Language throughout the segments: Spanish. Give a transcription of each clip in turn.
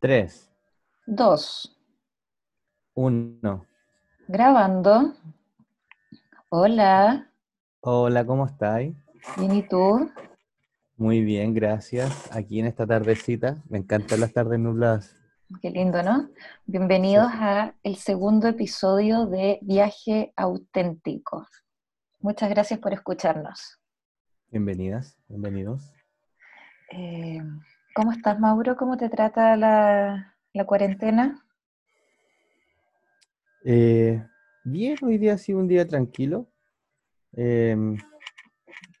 Tres, Dos. uno. Grabando. Hola. Hola, ¿cómo estáis? Bien, ¿y tú? Muy bien, gracias. Aquí en esta tardecita, me encantan las tardes nubladas. Qué lindo, ¿no? Bienvenidos a el segundo episodio de Viaje Auténtico. Muchas gracias por escucharnos. Bienvenidas, bienvenidos. Eh, ¿Cómo estás, Mauro? ¿Cómo te trata la, cuarentena? Eh, bien, hoy día ha sido un día tranquilo. Em,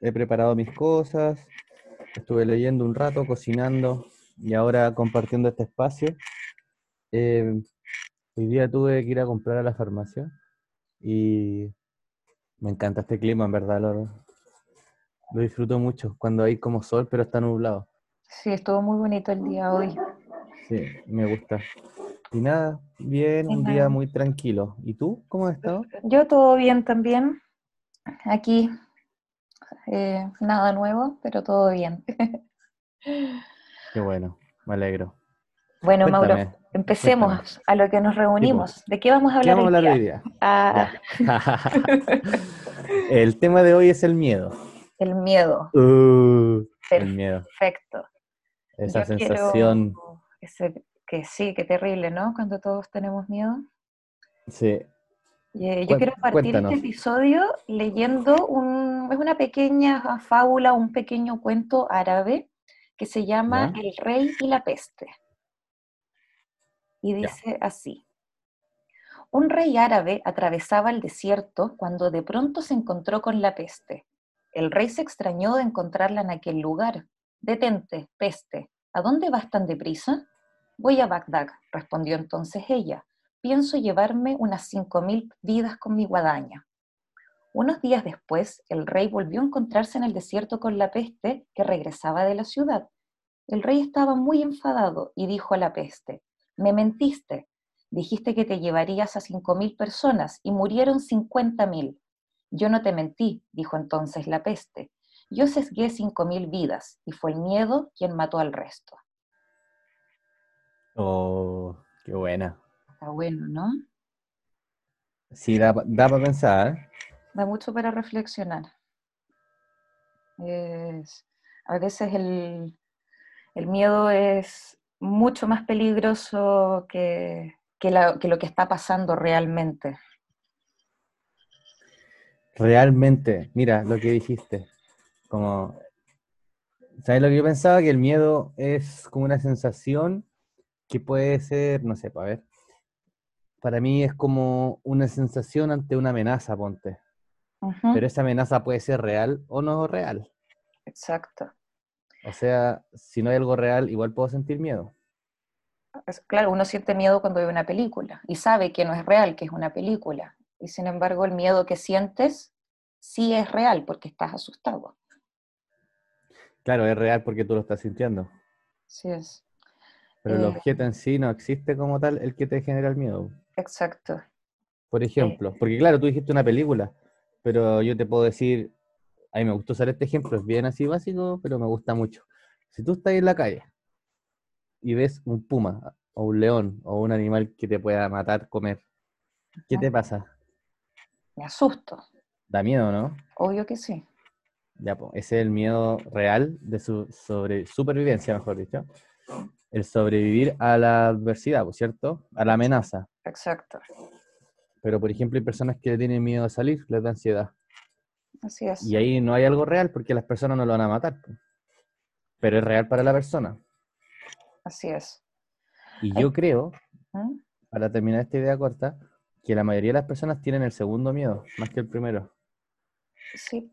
he preparado mis cosas, estuve leyendo un rato, cocinando y ahora compartiendo este espacio. Em, hoy día tuve que ir a comprar a la farmacia y me encanta este clima, en verdad, lo, lo disfruto mucho cuando hay como sol, pero está nublado. Sí, estuvo muy bonito el día hoy. Sí, me gusta. Y nada, bien, un día muy tranquilo. ¿Y tú? ¿Cómo has estado? Yo todo bien también. Aquí, eh, nada nuevo, pero todo bien. Qué bueno, me alegro. Bueno, Mauro, empecemos cuéntame. a lo que nos reunimos. ¿De qué vamos a ¿Qué hablar vamos a hoy hablar día? hoy día? Ah. El tema de hoy es el miedo. el miedo. Uh, el miedo. Perfecto. Esa Yo sensación. ese- que sí, qué terrible, ¿no? Cuando todos tenemos miedo. Sí. Y, eh, yo quiero partir cuéntanos. este episodio leyendo un, es una pequeña fábula, un pequeño cuento árabe que se llama. El rey y la peste. Y dice así. Un rey árabe atravesaba el desierto cuando de pronto se encontró con la peste. El rey se extrañó de encontrarla en aquel lugar. Detente, peste, ¿a dónde vas tan deprisa? Voy a Bagdad, respondió entonces ella. Pienso llevarme unas cinco mil vidas con mi guadaña. Unos días después, el rey volvió a encontrarse en el desierto con la peste que regresaba de la ciudad. El rey estaba muy enfadado y dijo a la peste, me mentiste, dijiste que te llevarías a cinco mil personas y murieron cincuenta mil. Yo no te mentí, dijo entonces la peste. Yo sesgué cinco mil vidas y fue el miedo quien mató al resto. Oh, qué buena. Está bueno, ¿no? Sí, da, para pensar. Da mucho para reflexionar. Es- a veces el, el miedo es mucho más peligroso que, que la- que lo que está pasando realmente. Realmente, mira lo que dijiste. Como, ¿sabes lo que yo pensaba? Que el miedo es como una sensación que puede ser, no sé, para ver. Para mí es como una sensación ante una amenaza, ponte. Pero esa amenaza puede ser real o no real. Exacto. O sea, si no hay algo real, igual puedo sentir miedo. Claro, uno siente miedo cuando ve una película y sabe que no es real, que es una película. Y sin embargo, el miedo que sientes sí es real porque estás asustado. Claro, es real porque tú lo estás sintiendo. Sí es. Pero el Eh, objeto en sí no existe como tal el que te genera el miedo. Exacto. Por ejemplo, porque claro, tú dijiste una película, pero yo te puedo decir, a mí me gustó usar este ejemplo, es bien así básico, pero me gusta mucho. Si tú estás en la calle y ves un puma, o un león, o un animal que te pueda matar, comer, ¿qué Ujú. te pasa? Me asusto. Da miedo, ¿no? Obvio que sí. Ya, pues, ese es el miedo real de su sobre, supervivencia, mejor dicho. El sobrevivir a la adversidad, pues, ¿cierto? A la amenaza. Exacto. Pero, por ejemplo, hay personas que le tienen miedo a salir, les da ansiedad. Así es. Y ahí no hay algo real porque las personas no lo van a matar. Pero es real para la persona. Así es. Y yo creo, ¿Mm? para terminar esta idea corta, que la mayoría de las personas tienen el segundo miedo, más que el primero. Sí.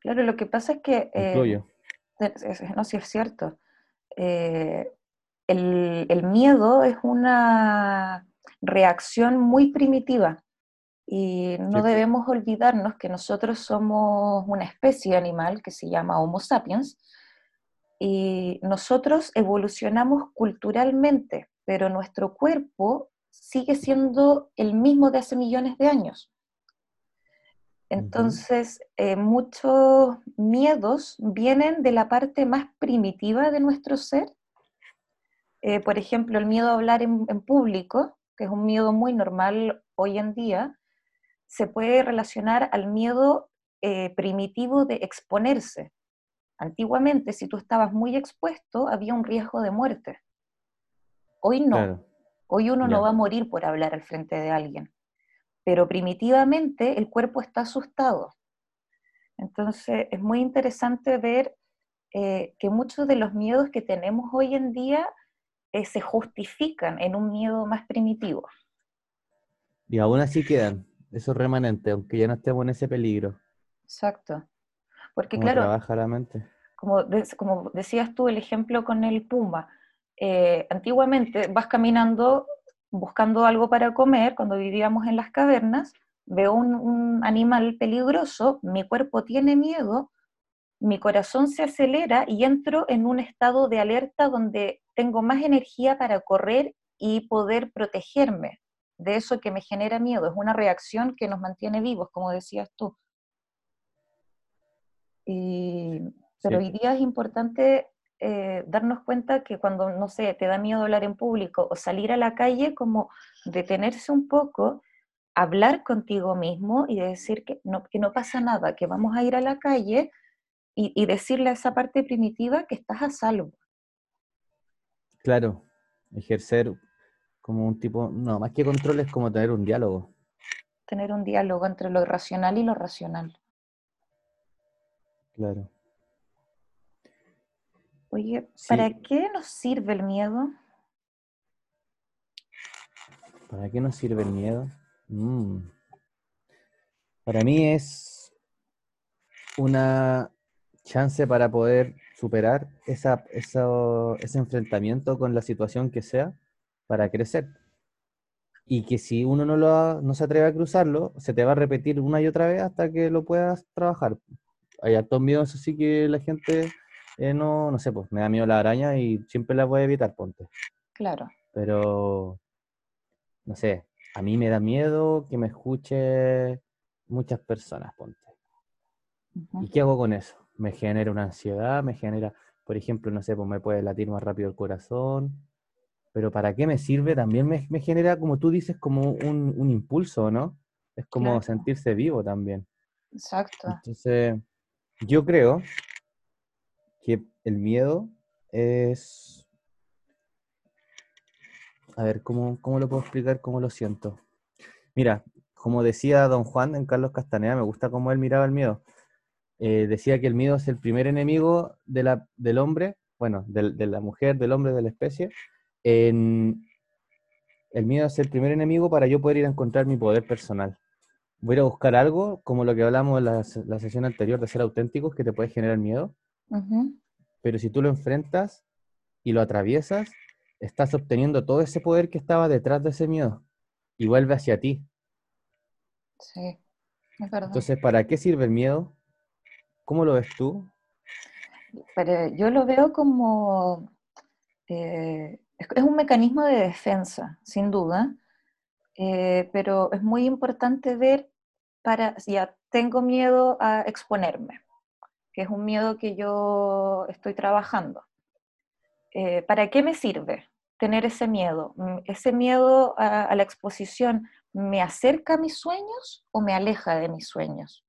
Claro, lo que pasa es que... Eh, incluyo. es- es- no, sí es cierto. Eh, el, el miedo es una reacción muy primitiva y no Sí, debemos olvidarnos que nosotros somos una especie animal que se llama Homo sapiens y nosotros evolucionamos culturalmente, pero nuestro cuerpo sigue siendo el mismo de hace millones de años. Entonces, eh, muchos miedos vienen de la parte más primitiva de nuestro ser eh, por ejemplo, el miedo a hablar en, público, que es un miedo muy normal hoy en día, se puede relacionar al miedo eh, primitivo de exponerse. Antiguamente, si tú estabas muy expuesto, había un riesgo de muerte. Hoy no. Hoy uno no va a morir por hablar al frente de alguien. Pero primitivamente el cuerpo está asustado. Entonces es muy interesante ver eh, que muchos de los miedos que tenemos hoy en día eh, se justifican en un miedo más primitivo. Y aún así quedan esos remanentes, aunque ya no estemos en ese peligro. Exacto. Porque claro, trabaja la mente? Como, como decías tú, el ejemplo con el puma. Eh, antiguamente vas caminando buscando algo para comer, cuando vivíamos en las cavernas, veo un, animal peligroso, mi cuerpo tiene miedo, mi corazón se acelera y entro en un estado de alerta donde tengo más energía para correr y poder protegerme de eso que me genera miedo. Es una reacción que nos mantiene vivos, como decías tú. pero hoy día es importante eh, darnos cuenta que cuando, no sé, te da miedo hablar en público o salir a la calle, como detenerse un poco, hablar contigo mismo y decir que no, que no pasa nada, que vamos a ir a la calle y, decirle a esa parte primitiva que estás a salvo. Claro, ejercer como un tipo, no, más que control es como tener un diálogo. Tener un diálogo entre lo irracional y lo racional. Claro. Oye, ¿para qué nos sirve el miedo? ¿Para qué nos sirve el miedo? Mm. Para mí es una chance para poder superar esa, ese enfrentamiento con la situación que sea para crecer. Y que si uno no, lo, no se atreve a cruzarlo, se te va a repetir una y otra vez hasta que lo puedas trabajar. Hay altos miedos, así que la gente eh, no, no sé, pues me da miedo la araña y siempre la voy a evitar, ponte. Claro. Pero, no sé, a mí me da miedo que me escuche muchas personas, ponte. ¿Y qué hago con eso? Me genera una ansiedad, me genera, por ejemplo, no sé, pues me puede latir más rápido el corazón, pero ¿para qué me sirve? También me, genera, como tú dices, como un, impulso, ¿no? Es como sentirse vivo también. Exacto. Entonces, yo creo el miedo es... A ver, ¿cómo, ¿cómo, lo puedo explicar? ¿Cómo lo siento? Mira, como decía don Juan en Carlos Castaneda, me gusta cómo él miraba el miedo. Eh, decía que el miedo es el primer enemigo de la, del hombre, bueno, de, la mujer, del hombre, de la especie. el miedo es el primer enemigo para yo poder ir a encontrar mi poder personal. Voy a buscar algo, como lo que hablamos en la, la sesión anterior de ser auténticos, que te puede generar miedo. Pero si tú lo enfrentas y lo atraviesas, estás obteniendo todo ese poder que estaba detrás de ese miedo y vuelve hacia ti. Sí, es verdad. Entonces, ¿para qué sirve el miedo? ¿Cómo lo ves tú? yo lo veo como... Eh, es un mecanismo de defensa, sin duda, eh, pero es muy importante ver para, ya tengo miedo a exponerme, que es un miedo que yo estoy trabajando. Eh, ¿Para qué me sirve tener ese miedo? Mm, ¿Ese miedo a, la exposición me acerca a mis sueños o me aleja de mis sueños?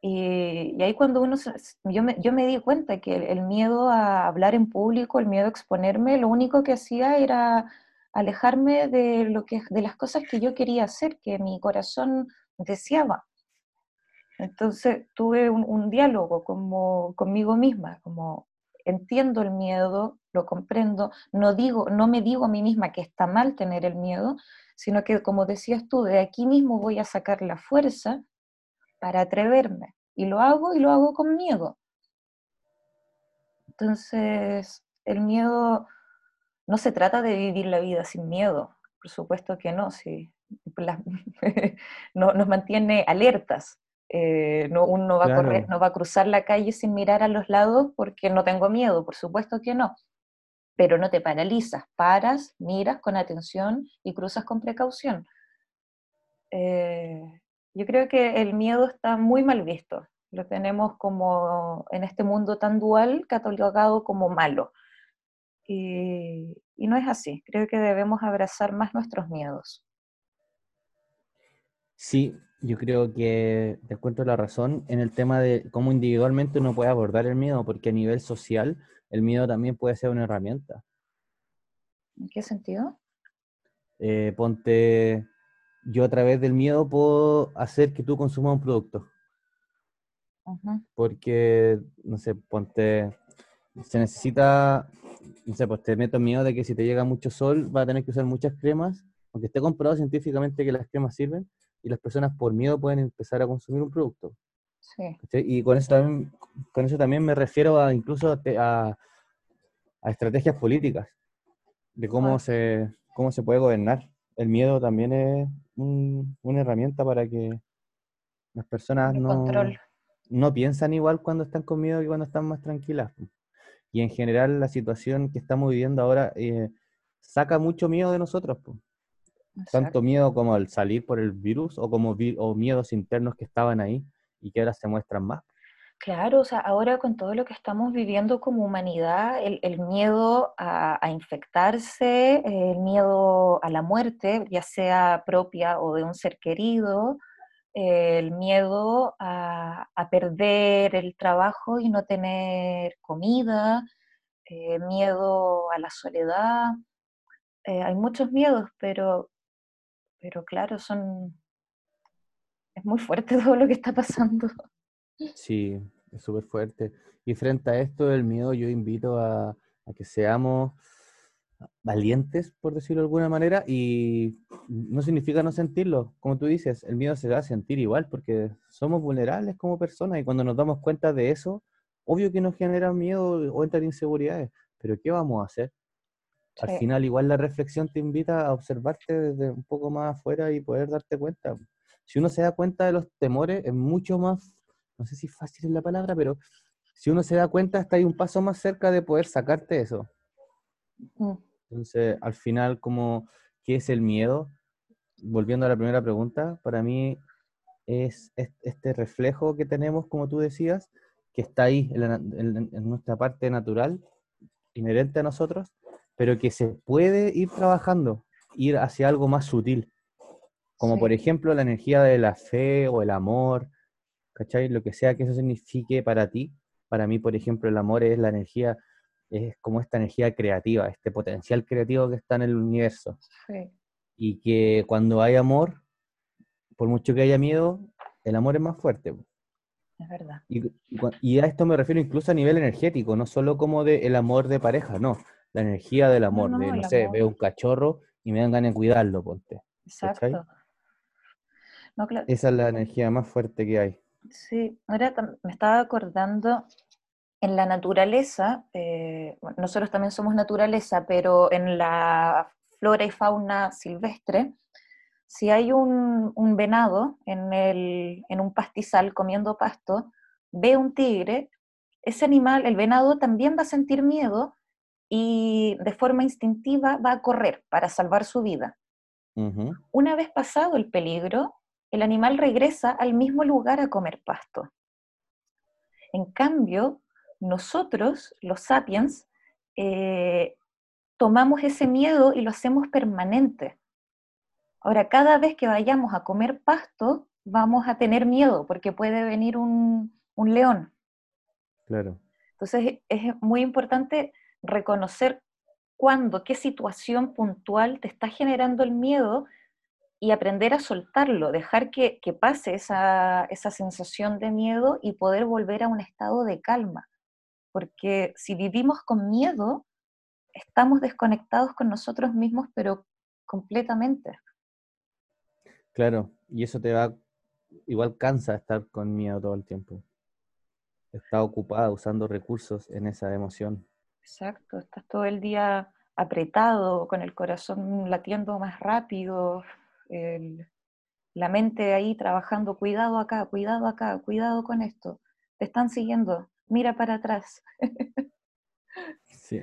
Y, ahí cuando uno, yo me, yo me di cuenta que el, miedo a hablar en público, el miedo a exponerme, lo único que hacía era alejarme de, lo que, de las cosas que yo quería hacer, que mi corazón deseaba. Entonces tuve un, diálogo como, conmigo misma, como entiendo el miedo, lo comprendo, no, digo, no me digo a mí misma que está mal tener el miedo, sino que como decías tú, de aquí mismo voy a sacar la fuerza para atreverme. Y lo hago y lo hago con miedo. Entonces, el miedo no se trata de vivir la vida sin miedo, por supuesto que no, sí. no, nos mantiene alertas, eh, no, uno va a correr, no va a cruzar la calle sin mirar a los lados porque no tengo miedo, por supuesto que no. Pero no te paralizas, paras, miras con atención y cruzas con precaución. Eh, yo creo que el miedo está muy mal visto. Lo tenemos como en este mundo tan dual, catalogado como malo. y, y no es así. Creo que debemos abrazar más nuestros miedos. Sí, yo creo que te encuentro la razón en el tema de cómo individualmente uno puede abordar el miedo, porque a nivel social el miedo también puede ser una herramienta. ¿En qué sentido? Eh, ponte, yo a través del miedo puedo hacer que tú consumas un producto. Porque, no sé, ponte, se necesita, no sé, pues te meto miedo de que si te llega mucho sol va a tener que usar muchas cremas, aunque esté comprobado científicamente que las cremas sirven, y las personas por miedo pueden empezar a consumir un producto. Sí. Y con eso también, con eso también me refiero a incluso a, a estrategias políticas, de cómo, se, cómo se puede gobernar. El miedo también es una herramienta para que las personas no, no piensan igual cuando están con miedo que cuando están más tranquilas. Y en general la situación que estamos viviendo ahora eh, saca mucho miedo de nosotros. Tanto miedo como al salir por el virus o como o miedos internos que estaban ahí y que ahora se muestran más. Claro, o sea, ahora con todo lo que estamos viviendo como humanidad, el, miedo a, infectarse, el miedo a la muerte, ya sea propia o de un ser querido, el miedo a, perder el trabajo y no tener comida, eh, miedo a la soledad. Eh, hay muchos miedos, pero, pero claro, son... Es muy fuerte todo lo que está pasando. Sí, es súper fuerte. Y frente a esto del miedo, yo invito a, que seamos valientes, por decirlo de alguna manera, y no significa no sentirlo. Como tú dices, el miedo se da a sentir igual, porque somos vulnerables como personas y cuando nos damos cuenta de eso, obvio que nos genera miedo o entran inseguridades, pero ¿qué vamos a hacer? Al final, igual la reflexión te invita a observarte desde un poco más afuera y poder darte cuenta. Si uno se da cuenta de los temores, es mucho más no sé si fácil es la palabra, pero si uno se da cuenta, está ahí un paso más cerca de poder sacarte eso. Mm. Entonces, al final, como, ¿qué es el miedo? Volviendo a la primera pregunta, para mí es este reflejo que tenemos, como tú decías, que está ahí en, nuestra parte natural, inherente a nosotros, pero que se puede ir trabajando, ir hacia algo más sutil, como por ejemplo la energía de la fe o el amor, ¿cachai? Lo que sea que eso signifique para ti. Para mí, por ejemplo, el amor es la energía, es como esta energía creativa, este potencial creativo que está en el universo. Y que cuando hay amor, por mucho que haya miedo, el amor es más fuerte. Es verdad. Y, a esto me refiero incluso a nivel energético, no solo como de el amor de pareja, no. La energía del amor, de, no sé, veo un cachorro y me dan ganas de cuidarlo, ponte. Exacto. Esa es la energía más fuerte que hay. Sí, ahora me estaba acordando en la naturaleza, eh, nosotros también somos naturaleza, pero en la flora y fauna silvestre, si hay un, venado en, en, un pastizal comiendo pasto, ve un tigre, ese animal, el venado, también va a sentir miedo y de forma instintiva va a correr para salvar su vida. Una vez pasado el peligro, el animal regresa al mismo lugar a comer pasto. En cambio, nosotros, los sapiens, eh, tomamos ese miedo y lo hacemos permanente. Ahora, cada vez que vayamos a comer pasto, vamos a tener miedo porque puede venir un, un león. Claro. Entonces, es muy importante reconocer cuándo, qué situación puntual te está generando el miedo y aprender a soltarlo, dejar que, pase esa, sensación de miedo y poder volver a un estado de calma. Porque si vivimos con miedo, estamos desconectados con nosotros mismos, pero completamente. Claro, y eso te va, igual cansa estar con miedo todo el tiempo. Estás ocupada usando recursos en esa emoción. Exacto, estás todo el día apretado, con el corazón latiendo más rápido, la mente ahí trabajando, cuidado acá, cuidado acá, cuidado con esto, te están siguiendo, mira para atrás. sí,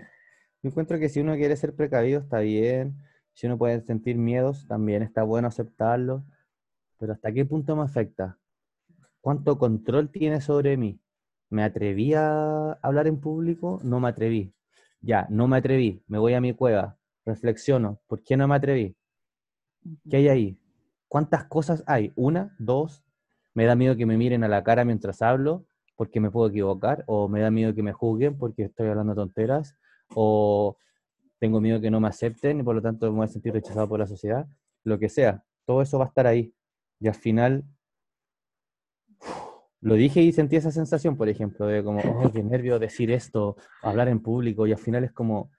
yo encuentro que si uno quiere ser precavido está bien, si uno puede sentir miedos también está bueno aceptarlo, pero ¿hasta qué punto me afecta? ¿Cuánto control tiene sobre mí? ¿Me atreví a hablar en público? No me atreví. Ya, no me atreví, me voy a mi cueva, reflexiono, ¿por qué no me atreví? ¿Qué hay ahí? ¿Cuántas cosas hay? ¿Una? ¿Dos? ¿Me da miedo que me miren a la cara mientras hablo porque me puedo equivocar? ¿O me da miedo que me juzguen porque estoy hablando tonteras? ¿O tengo miedo que no me acepten y por lo tanto me voy a sentir rechazado por la sociedad? Lo que sea, todo eso va a estar ahí. Y al final, lo dije y sentí esa sensación, por ejemplo, de como, oh, qué nervio decir esto, hablar en público, y al final es como,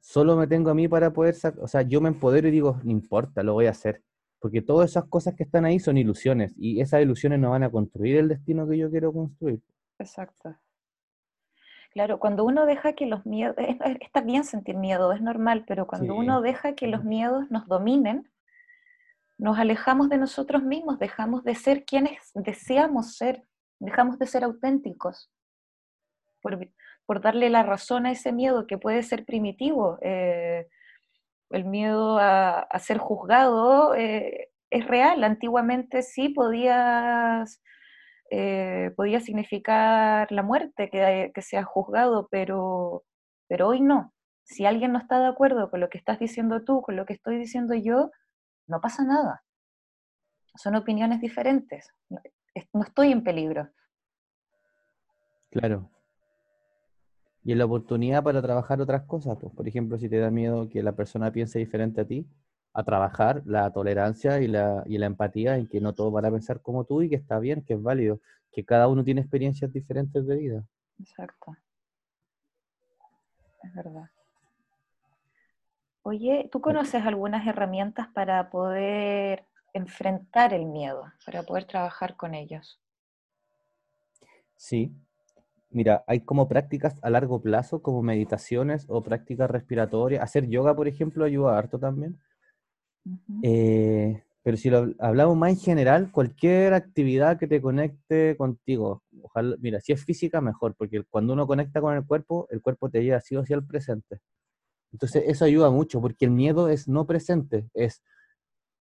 solo me tengo a mí para poder, o sea, yo me empodero y digo, no importa, lo voy a hacer. Porque todas esas cosas que están ahí son ilusiones y esas ilusiones no van a construir el destino que yo quiero construir. Exacto. Claro, cuando uno deja que los miedos, está bien sentir miedo, es normal, pero cuando uno deja que los miedos nos dominen, nos alejamos de nosotros mismos, dejamos de ser quienes deseamos ser, dejamos de ser auténticos. Por, por darle la razón a ese miedo que puede ser primitivo. Eh, el miedo a, ser juzgado eh, es real. Antiguamente sí podías, eh, podía significar la muerte que, que sea juzgado, pero, pero hoy no. Si alguien no está de acuerdo con lo que estás diciendo tú, con lo que estoy diciendo yo, no pasa nada. Son opiniones diferentes. No estoy en peligro. Claro, y en la oportunidad para trabajar otras cosas, pues, por ejemplo, si te da miedo que la persona piense diferente a ti, a trabajar la tolerancia y la, y la empatía en que no todos van a pensar como tú y que está bien, que es válido, que cada uno tiene experiencias diferentes de vida. Exacto. Es verdad. Oye, ¿tú conoces algunas herramientas para poder enfrentar el miedo, para poder trabajar con ellos? Sí, Mira, hay como prácticas a largo plazo, como meditaciones o prácticas respiratorias. Hacer yoga, por ejemplo, ayuda harto también. Eh, pero si lo hablamos más en general, cualquier actividad que te conecte contigo, ojalá, mira, si es física, mejor, porque cuando uno conecta con el cuerpo, el cuerpo te lleva así o así al presente. Entonces, eso ayuda mucho, porque el miedo es no presente, es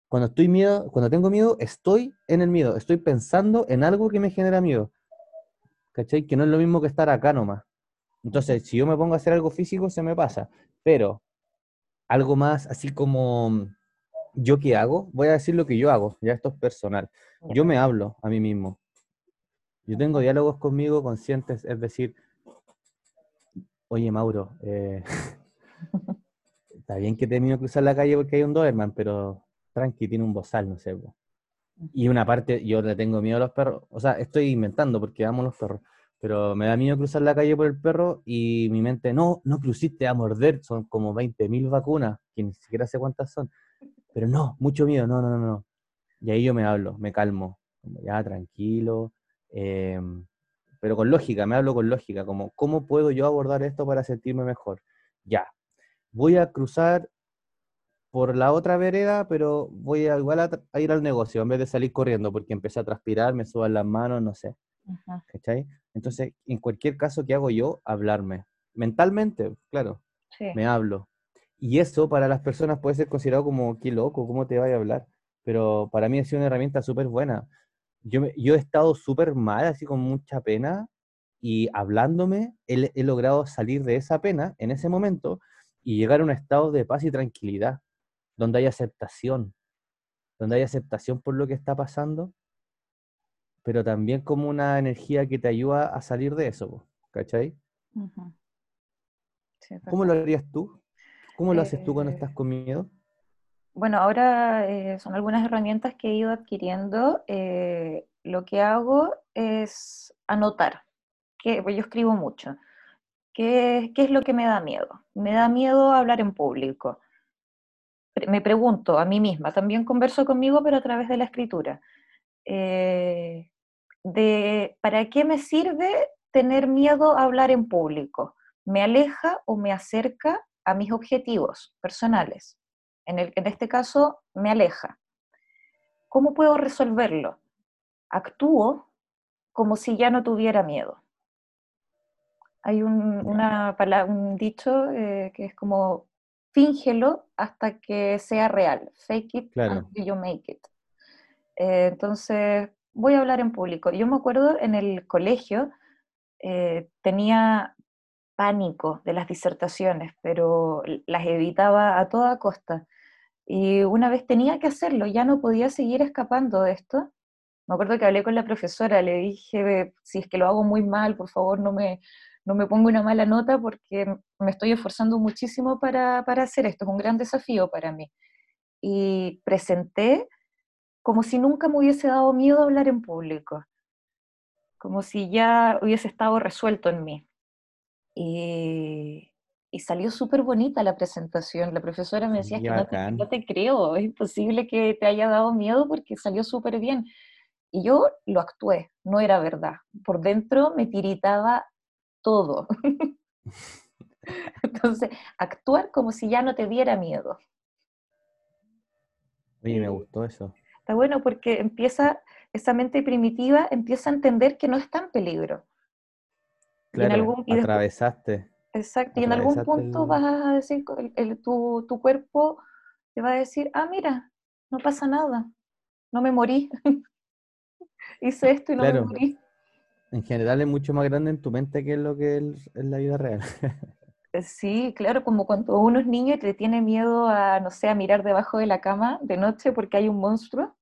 cuando estoy miedo, cuando tengo miedo, estoy en el miedo, estoy pensando en algo que me genera miedo. ¿cachai? Que no es lo mismo que estar acá nomás. Entonces, si yo me pongo a hacer algo físico, se me pasa. Pero algo más así como yo qué hago, voy a decir lo que yo hago, ya esto es personal. Yo me hablo a mí mismo. Yo tengo diálogos conmigo conscientes, es decir, oye Mauro, eh, está bien que te que cruzar la calle porque hay un Doberman, pero tranqui, tiene un bozal, no sé. Y una parte, yo le tengo miedo a los perros. O sea, estoy inventando porque amo los perros. Pero me da miedo cruzar la calle por el perro y mi mente, no, no cruciste a morder. Son como 20.000 vacunas, que ni siquiera sé cuántas son. Pero no, mucho miedo, no, no, no, no. Y ahí yo me hablo, me calmo. Como ya, tranquilo. Em, pero con lógica, me hablo con lógica. Como, ¿cómo puedo yo abordar esto para sentirme mejor? Ya. Voy a cruzar por la otra vereda, pero voy a, igual a, ir al negocio en vez de salir corriendo porque empecé a transpirar, me suban las manos, no sé. Entonces, en cualquier caso, ¿qué hago yo? Hablarme. Mentalmente, claro, me hablo. Y eso para las personas puede ser considerado como, qué loco, ¿cómo te vaya a hablar? Pero para mí ha sido una herramienta súper buena. Yo, yo he estado súper mal, así con mucha pena, y hablándome he logrado salir de esa pena en ese momento y llegar a un estado de paz y tranquilidad donde hay aceptación, donde hay aceptación por lo que está pasando, pero también como una energía que te ayuda a salir de eso, ¿cachai? ¿Cómo lo harías tú? ¿Cómo lo haces tú cuando estás eh, con miedo? Bueno, ahora eh, son algunas herramientas que he ido adquiriendo. Eh, lo que hago es anotar, que pues yo escribo mucho. ¿Qué, ¿Qué es lo que me da miedo? Me da miedo hablar en público me pregunto a mí misma, también converso conmigo, pero a través de la escritura, eh, de ¿para qué me sirve tener miedo a hablar en público? ¿Me aleja o me acerca a mis objetivos personales? En, el, en este caso, me aleja. ¿Cómo puedo resolverlo? Actúo como si ya no tuviera miedo. Hay un, una, un dicho eh, que es como fíngelo hasta que sea real. Fake it until you make it. Eh, entonces, voy a hablar en público. Yo me acuerdo en el colegio, eh, tenía, pánico de las disertaciones, pero las evitaba a toda costa. Y una vez tenía que hacerlo, ya no podía seguir escapando de esto. Me acuerdo que hablé con la profesora, le dije, si es que lo hago muy mal, por favor no me, no me pongo una mala nota porque me estoy esforzando muchísimo para, para hacer esto, es un gran desafío para mí. Y presenté como si nunca me hubiese dado miedo hablar en público, como si ya hubiese estado resuelto en mí. Y, y salió súper bonita la presentación. La profesora me decía que no te, no te, creo, es imposible que te haya dado miedo porque salió súper bien. Y yo lo actué, no era verdad. Por dentro me tiritaba todo. Entonces, actuar como si ya no te diera miedo. Oye, me gustó eso. Está bueno porque empieza, esa mente primitiva empieza a entender que no está en peligro. Claro, y en algún, atravesaste. exacto, y en algún punto vas a decir, el, tu, tu, cuerpo te va a decir, ah, mira, no pasa nada, no me morí. Hice esto y no me morí. En general es mucho más grande en tu mente que lo que es la vida real. Eh, sí, claro, como cuando uno es niño y te tiene miedo a, no sé, a mirar debajo de la cama de noche porque hay un monstruo.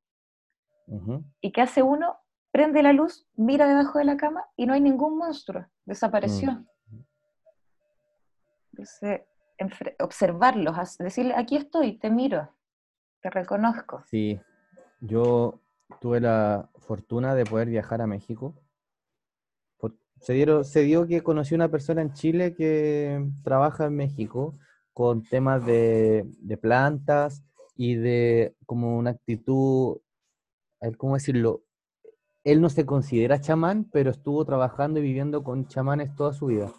¿Y qué hace uno? Prende la luz, mira debajo de la cama y no hay ningún monstruo. Desapareció. Entonces, observarlos, decirle, aquí estoy, te miro, te reconozco. Sí, yo tuve la fortuna de poder viajar a México. Se, dieron, se dio que conocí una persona en Chile que trabaja en México con temas de, de plantas y de como una actitud ¿cómo decirlo? Él no se considera chamán, pero estuvo trabajando y viviendo con chamanes toda su vida.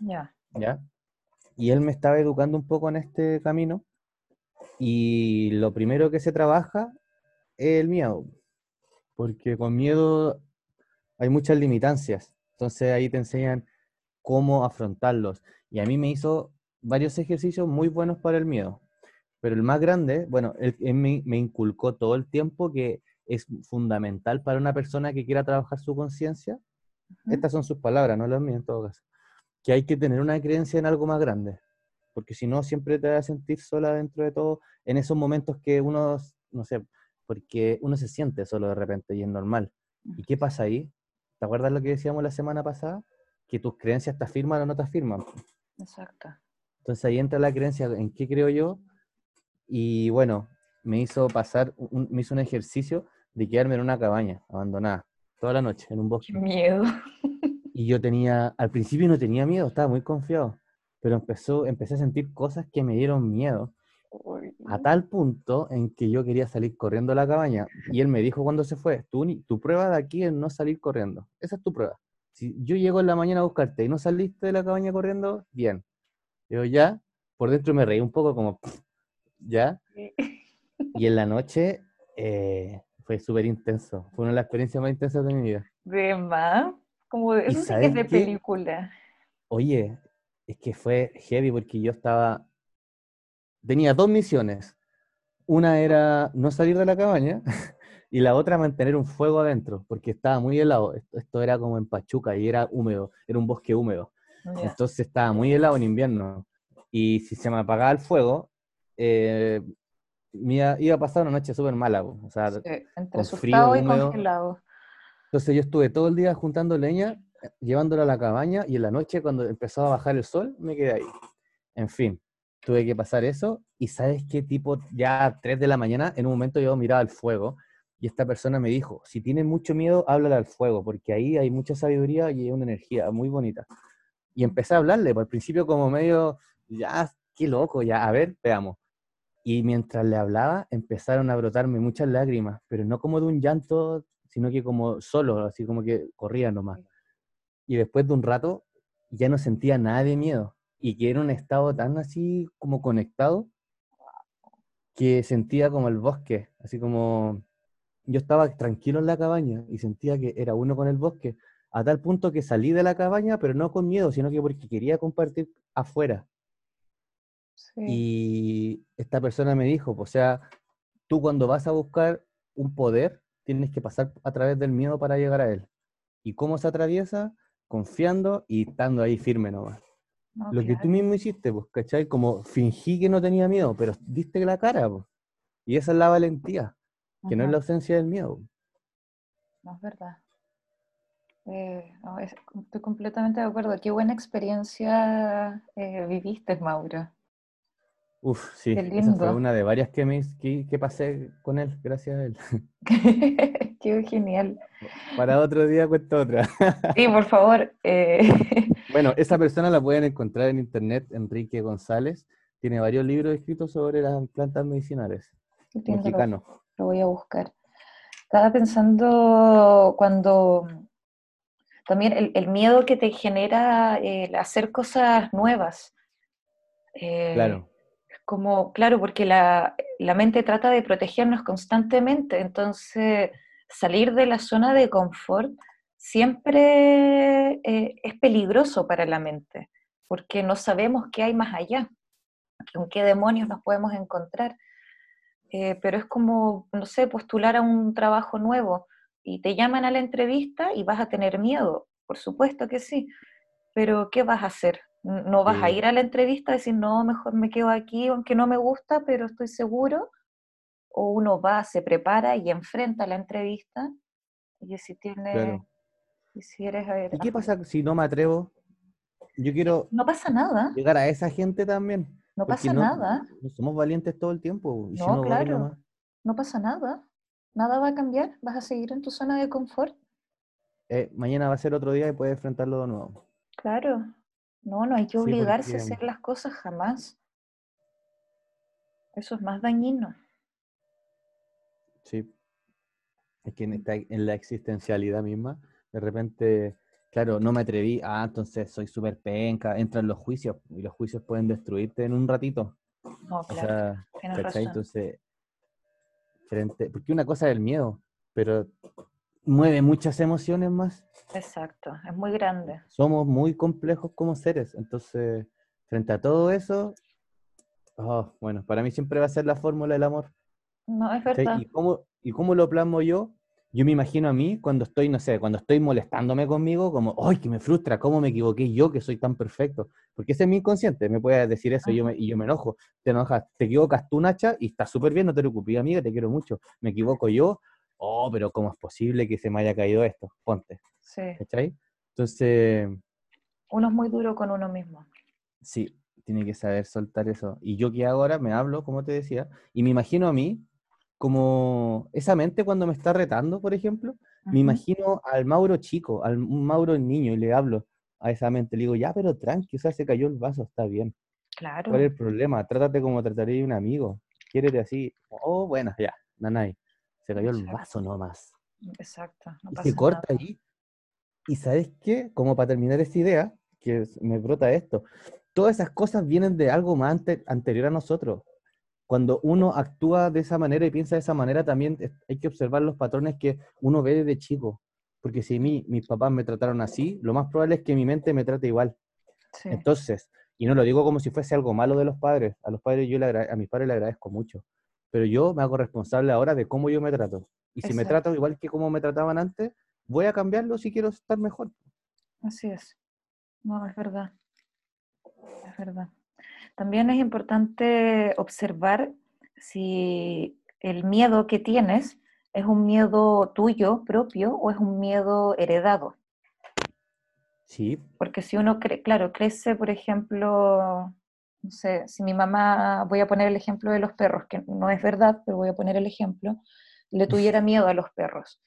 Ya. ¿Ya? Y él me estaba educando un poco en este camino. Y lo primero que se trabaja es el miedo. Porque con miedo hay muchas limitancias. Entonces ahí te enseñan cómo afrontarlos. Y a mí me hizo varios ejercicios muy buenos para el miedo. Pero el más grande, bueno, él, me, me, inculcó todo el tiempo que es fundamental para una persona que quiera trabajar su conciencia. Estas son sus palabras, no las mías en todo caso. Que hay que tener una creencia en algo más grande, porque si no, siempre te vas a sentir sola dentro de todo en esos momentos que uno, no sé, porque uno se siente solo de repente y es normal. ¿Y qué pasa ahí? ¿Te acuerdas lo que decíamos la semana pasada? Que tus creencias te afirman o no te afirman. Exacto. Entonces ahí entra la creencia en qué creo yo. Y bueno, me hizo pasar, me hizo un ejercicio de quedarme en una cabaña abandonada toda la noche en un bosque. Qué miedo. Y yo tenía, al principio no tenía miedo, estaba muy confiado, pero empezó, empecé a sentir cosas que me dieron miedo. A tal punto en que yo quería salir corriendo a la cabaña. Y él me dijo cuando se fue, tu, tu prueba de aquí es no salir corriendo. Esa es tu prueba. Si yo llego en la mañana a buscarte y no saliste de la cabaña corriendo, bien. Yo ya, por dentro me reí un poco como, ¿ya? Y en la noche eh, fue súper intenso. Fue una de las experiencias más intensas de mi vida. De más, como de, eso sí que es de película. Oye, es que fue heavy porque yo estaba. Tenía dos misiones. Una era no salir de la cabaña y la otra mantener un fuego adentro, porque estaba muy helado. Esto, era como en Pachuca y era húmedo, era un bosque húmedo. Entonces estaba muy helado en invierno. Y si se me apagaba el fuego, eh, iba a pasar una noche súper mala, o sea, entre frío, y congelado. Entonces yo estuve todo el día juntando leña, llevándola a la cabaña y en la noche cuando empezó a bajar el sol me quedé ahí. En fin, tuve que pasar eso y sabes qué tipo, ya a 3 de la mañana, en un momento yo miraba el fuego y esta persona me dijo, si tienes mucho miedo, háblale al fuego, porque ahí hay mucha sabiduría y una energía muy bonita. Y empecé a hablarle, por principio como medio, ya, qué loco, ya, a ver, veamos. Y mientras le hablaba, empezaron a brotarme muchas lágrimas, pero no como de un llanto, sino que como solo, así como que corría nomás. Y después de un rato, ya no sentía nada de miedo. Y que era un estado tan así como conectado, que sentía como el bosque, así como yo estaba tranquilo en la cabaña y sentía que era uno con el bosque, a tal punto que salí de la cabaña, pero no con miedo, sino que porque quería compartir afuera. Y esta persona me dijo, o sea, tú cuando vas a buscar un poder, tienes que pasar a través del miedo para llegar a él. ¿Y cómo se atraviesa? Confiando y estando ahí firme nomás. No, Lo que tú mismo hiciste, pues, ¿cachai? Como fingí que no tenía miedo, pero diste la cara, pues. Y esa es la valentía, que no es la ausencia del miedo. No es verdad. Eh, no, es- estoy completamente de acuerdo. Qué buena experiencia eh, viviste, Mauro. Uf, sí, esa fue una de varias que, me, que, que pasé con él, gracias a él. Qué genial. Para otro día cuento otra. Sí, por favor. eh, Bueno, esa persona la pueden encontrar en internet, Enrique González. Tiene varios libros escritos sobre las plantas medicinales, lindo, lo, voy a buscar. Estaba pensando cuando también el, el miedo que te genera el hacer cosas nuevas. Eh, Claro, como, claro, porque la, la mente trata de protegernos constantemente, entonces salir de la zona de confort siempre eh, es peligroso para la mente, porque no sabemos qué hay más allá, con qué demonios nos podemos encontrar. Eh, pero es como, no sé, postular a un trabajo nuevo y te llaman a la entrevista y vas a tener miedo, por supuesto que sí, pero ¿qué vas a hacer? No vas a ir a la entrevista a decir, no, mejor me quedo aquí, aunque no me gusta, pero estoy seguro, o uno va, se prepara y enfrenta la entrevista, y si tiene, claro. y si eres, ¿Y qué pasa si no me atrevo? Yo quiero no pasa nada, llegar a esa gente también, no pasa no, nada, no somos valientes todo el tiempo, y si no, claro, no pasa nada, nada va a cambiar, vas a seguir en tu zona de confort. eh, mañana va a ser otro día y puedes enfrentarlo de nuevo. Claro, no, no hay que Sí, obligarse a hacer las cosas jamás. Eso es más dañino. Sí, es que en, esta- en la existencialidad misma, de repente, claro, no me atreví, ah, entonces soy súper penca, entran los juicios, y los juicios pueden destruirte en un ratito. No, O claro, sea, ¿cachai? razón. Entonces, frente, porque una cosa es el miedo, pero mueve muchas emociones más. Exacto, es muy grande. Somos muy complejos como seres, entonces, frente a todo eso, oh, bueno, para mí siempre va a ser la fórmula del amor. No, es verdad. ¿Y cómo, ¿Y cómo lo plasmo yo? Yo me imagino a mí cuando estoy, no sé, cuando estoy molestándome conmigo, como, ¡ay, que me frustra! ¿Cómo me equivoqué yo que soy tan perfecto? Porque ese es mi inconsciente, me puede decir eso y yo me, y yo me enojo. Te enojas, te equivocas tú, Nacha, y está súper bien, no te preocupes, amiga, te quiero mucho. Me equivoco yo, oh, pero ¿cómo es posible que se me haya caído esto? Ponte, Sí, ¿cachai? Entonces, uno es muy duro con uno mismo. sí, tiene que saber soltar eso. Y yo que ahora, me hablo, como te decía, y me imagino a mí como esa mente cuando me está retando, por ejemplo, me imagino al Mauro chico, al Mauro niño, y le hablo a esa mente, le digo, ya, pero tranqui, o sea, se cayó el vaso, está bien. ¿Cuál es Claro, el problema? Trátate como trataría un amigo, quiérete así. Oh, bueno, ya, nanay, se cayó el exacto, vaso nomás. exacto, no Y se pasa corta nada. ahí. Y ¿sabes qué? Como para terminar esta idea, que me brota esto, todas esas cosas vienen de algo más ante- anterior a nosotros. Cuando uno actúa de esa manera y piensa de esa manera, también hay que observar los patrones que uno ve desde chico. Porque si a mí, mis papás me trataron así, lo más probable es que mi mente me trate igual. Sí, Entonces, y no lo digo como si fuese algo malo de los padres, a los padres yo le a mis padres le agradezco mucho, pero yo me hago responsable ahora de cómo yo me trato. Y si me trato igual que como me trataban antes, voy a cambiarlo si quiero estar mejor. así es. No, es verdad, es verdad. También es importante observar si el miedo que tienes es un miedo tuyo propio o es un miedo heredado. Sí, Porque si uno, cre claro, crece, por ejemplo, no sé, si mi mamá, voy a poner el ejemplo de los perros, que no es verdad, pero voy a poner el ejemplo, le tuviera miedo a los perros.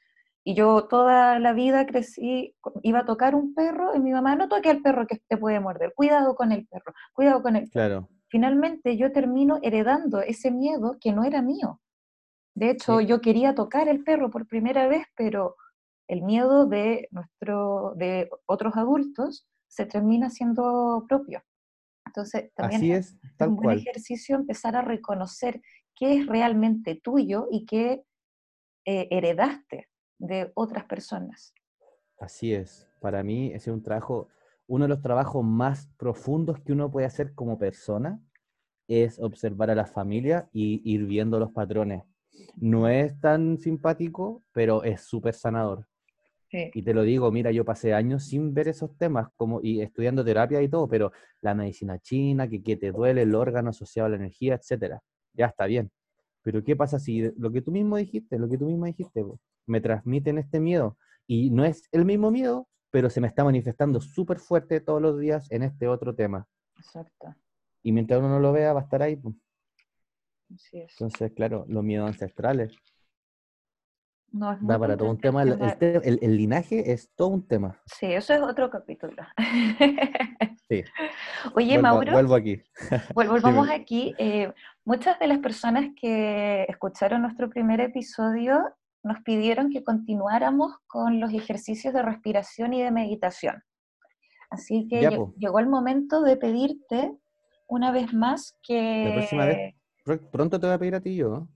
Y yo toda la vida crecí, iba a tocar un perro y mi mamá, no toque al perro que te puede morder, cuidado con el perro, cuidado con el perro. claro, Finalmente yo termino heredando ese miedo que no era mío. De hecho, sí, yo quería tocar el perro por primera vez, pero el miedo de, nuestro, de otros adultos se termina siendo propio. Entonces, también así es, es, es tal un buen cual. ejercicio empezar a reconocer qué es realmente tuyo y qué eh, heredaste de otras personas. Así es. Para mí es un trabajo, uno de los trabajos más profundos que uno puede hacer como persona es observar a la familia y ir viendo los patrones. No es tan simpático, pero es súper sanador. Sí. Y te lo digo, mira, yo pasé años sin ver esos temas como, y estudiando terapia y todo, pero la medicina china, que, que te duele el órgano asociado a la energía, etcétera, ya está bien. Pero ¿qué pasa si lo que tú mismo dijiste, lo que tú mismo dijiste, po, me transmiten este miedo y no es el mismo miedo, pero se me está manifestando súper fuerte todos los días en este otro tema? Exacto. Y mientras uno no lo vea, va a estar ahí. po. Así es. Entonces, claro, los miedos ancestrales. No, es Da para todo un tema. complejo El, linaje es todo un tema. Sí, eso es otro capítulo. Sí. Oye, Vuelvo, Mauro, vuelvo aquí. vol- volvamos aquí. Eh, muchas de las personas que escucharon nuestro primer episodio nos pidieron que continuáramos con los ejercicios de respiración y de meditación. Así que Ya, llegó el momento de pedirte una vez más que... La próxima vez. Pr- Pronto te voy a pedir a ti yo.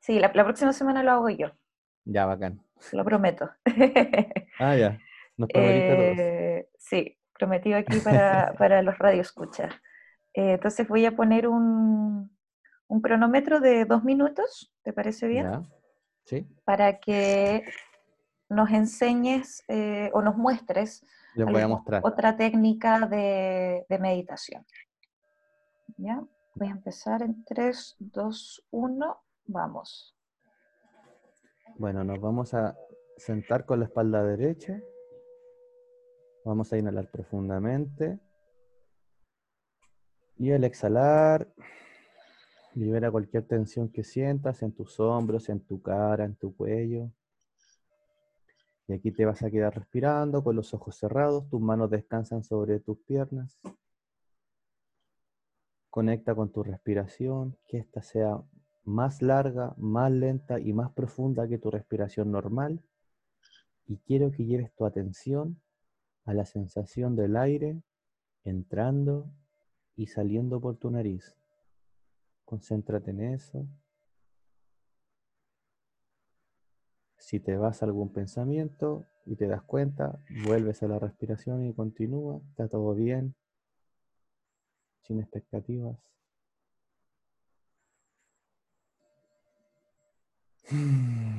Sí, la, la próxima semana lo hago yo, Ya, bacán. lo prometo. Ah, ya. Nos todos. Eh, sí, prometido aquí para, para los radioescuchas. Eh, entonces voy a poner un, un cronómetro de dos minutos, ¿te parece bien? Ya. Sí. Para que nos enseñes eh, o nos muestres Les voy a algún- mostrar. otra técnica de, de meditación. ¿Ya? Voy a empezar en 3, 2, 1, vamos. Bueno, nos vamos a sentar con la espalda derecha. Vamos a inhalar profundamente. Y al exhalar, libera cualquier tensión que sientas en tus hombros, en tu cara, en tu cuello. Y aquí te vas a quedar respirando con los ojos cerrados, tus manos descansan sobre tus piernas. Conecta con tu respiración, que ésta sea más larga, más lenta y más profunda que tu respiración normal. Y quiero que lleves tu atención a la sensación del aire entrando y saliendo por tu nariz. Concéntrate en eso. Si te vas a algún pensamiento y te das cuenta, vuelves a la respiración y continúa. Está todo bien. Sin expectativas.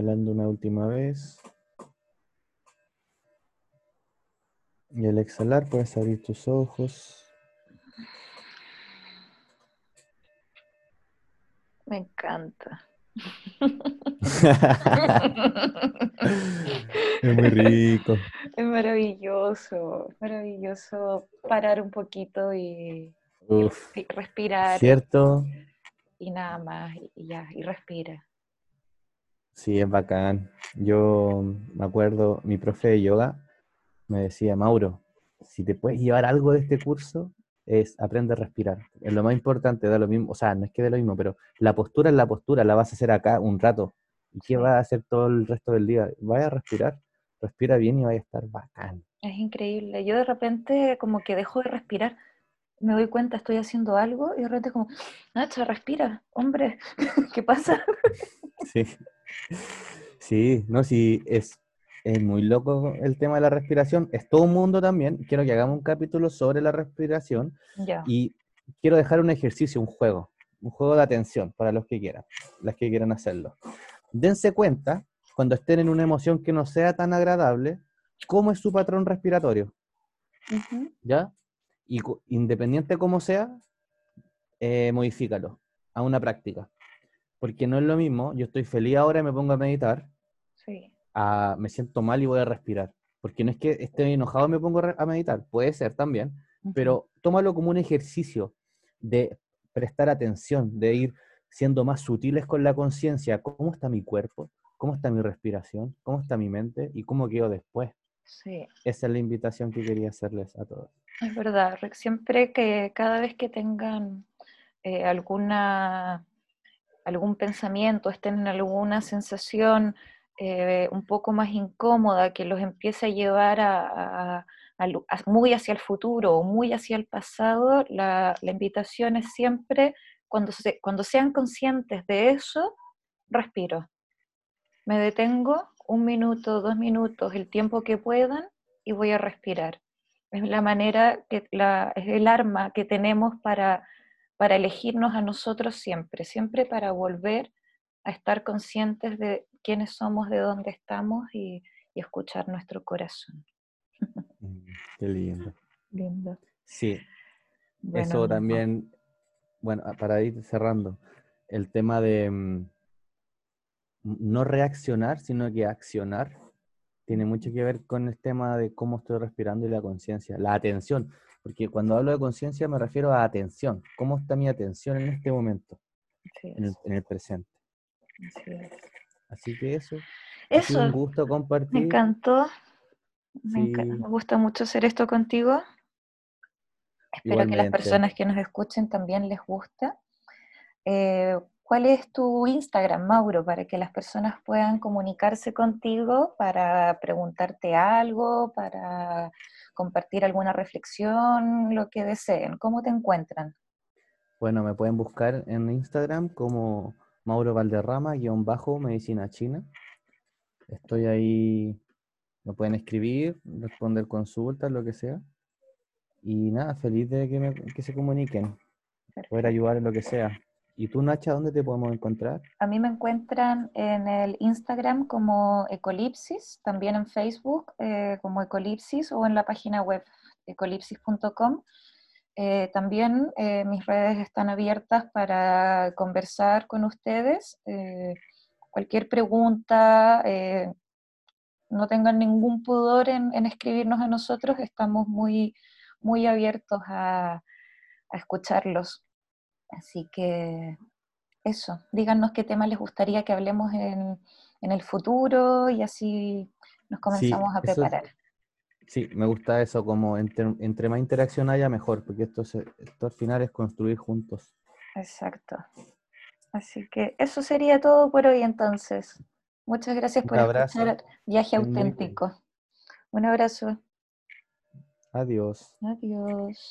Inhalando una última vez. Y al exhalar puedes abrir tus ojos. Me encanta. es muy rico. Es maravilloso, maravilloso parar un poquito y, y Uf, respirar ¿cierto? y nada más, y ya, y respira. Sí, es bacán. Yo me acuerdo, mi profe de yoga me decía, Mauro, si te puedes llevar algo de este curso, es aprende a respirar. Es lo más importante, da lo mismo, o sea, no es que dé lo mismo, pero la postura es la postura, la vas a hacer acá un rato. ¿Y qué vas a hacer todo el resto del día? Vaya a respirar, respira bien y vaya a estar bacán. Es increíble. Yo de repente como que dejo de respirar, me doy cuenta, estoy haciendo algo y de repente como, Nacha, respira, hombre, ¿qué pasa? Sí. Sí, no, sí, es, es muy loco el tema de la respiración. Es todo un mundo también. Quiero que hagamos un capítulo sobre la respiración y quiero dejar un ejercicio, un juego, un juego de atención para los que quieran, las que quieran hacerlo. Dense cuenta, cuando estén en una emoción que no sea tan agradable, cómo es su patrón respiratorio, ¿ya? Y independiente como sea, eh, modifícalo a una práctica. Porque no es lo mismo, yo estoy feliz ahora y me pongo a meditar, sí. a, me siento mal y voy a respirar. Porque no es que esté enojado y me pongo a meditar, puede ser también, pero tómalo como un ejercicio de prestar atención, de ir siendo más sutiles con la conciencia. ¿Cómo está mi cuerpo? ¿Cómo está mi respiración? ¿Cómo está mi mente? ¿Y cómo quedo después? Sí. Esa es la invitación que quería hacerles a todos. Es verdad, siempre que cada vez que tengan eh, alguna, algún pensamiento, estén en alguna sensación eh, un poco más incómoda que los empiece a llevar a, muy hacia el futuro o muy hacia el pasado, la, invitación es siempre, cuando, cuando sean conscientes de eso, respiro. Me detengo un minuto, dos minutos, el tiempo que puedan y voy a respirar. Es la manera, que la, es el arma que tenemos para, para elegirnos a nosotros siempre, siempre para volver a estar conscientes de quiénes somos, de dónde estamos y escuchar nuestro corazón. Mm, qué lindo. Lindo. Sí. Eso también, bueno, ah, para ir cerrando, el tema de mm, no reaccionar, sino que accionar, tiene mucho que ver con el tema de cómo estoy respirando y la conciencia, la atención, porque cuando hablo de conciencia me refiero a atención, cómo está mi atención en este momento, en el, presente. Así, que eso. Eso. un gusto compartir. Me encantó. Me, gusta mucho hacer esto contigo. Espero que las personas que nos escuchen también les guste. Eh, ¿Cuál es tu Instagram, Mauro, para que las personas puedan comunicarse contigo para preguntarte algo, para compartir alguna reflexión, lo que deseen? ¿Cómo te encuentran? Bueno, me pueden buscar en Instagram como Mauro Valderrama, guion bajo, medicina china. Estoy ahí me pueden escribir, responder consultas, lo que sea. Y nada, feliz de que, se comuniquen, poder ayudar en lo que sea. ¿Y tú, Nacha, dónde te podemos encontrar? A mí me encuentran en el Instagram como Ecolipsis, también en Facebook eh, como Ecolipsis o en la página web ecolipsis.com. Eh, también eh, mis redes están abiertas para conversar con ustedes. cualquier pregunta, no tengan ningún pudor en, escribirnos a nosotros, estamos muy, muy abiertos a, escucharlos. Así que eso, díganos qué tema les gustaría que hablemos en, el futuro y así nos comenzamos a preparar. sí, me gusta eso, como entre, más interacción haya, mejor, porque esto, esto al final es construir juntos. Exacto. Así que eso sería todo por hoy entonces. Muchas gracias por escuchar Viaje Auténtico. Un abrazo. Adiós. Adiós.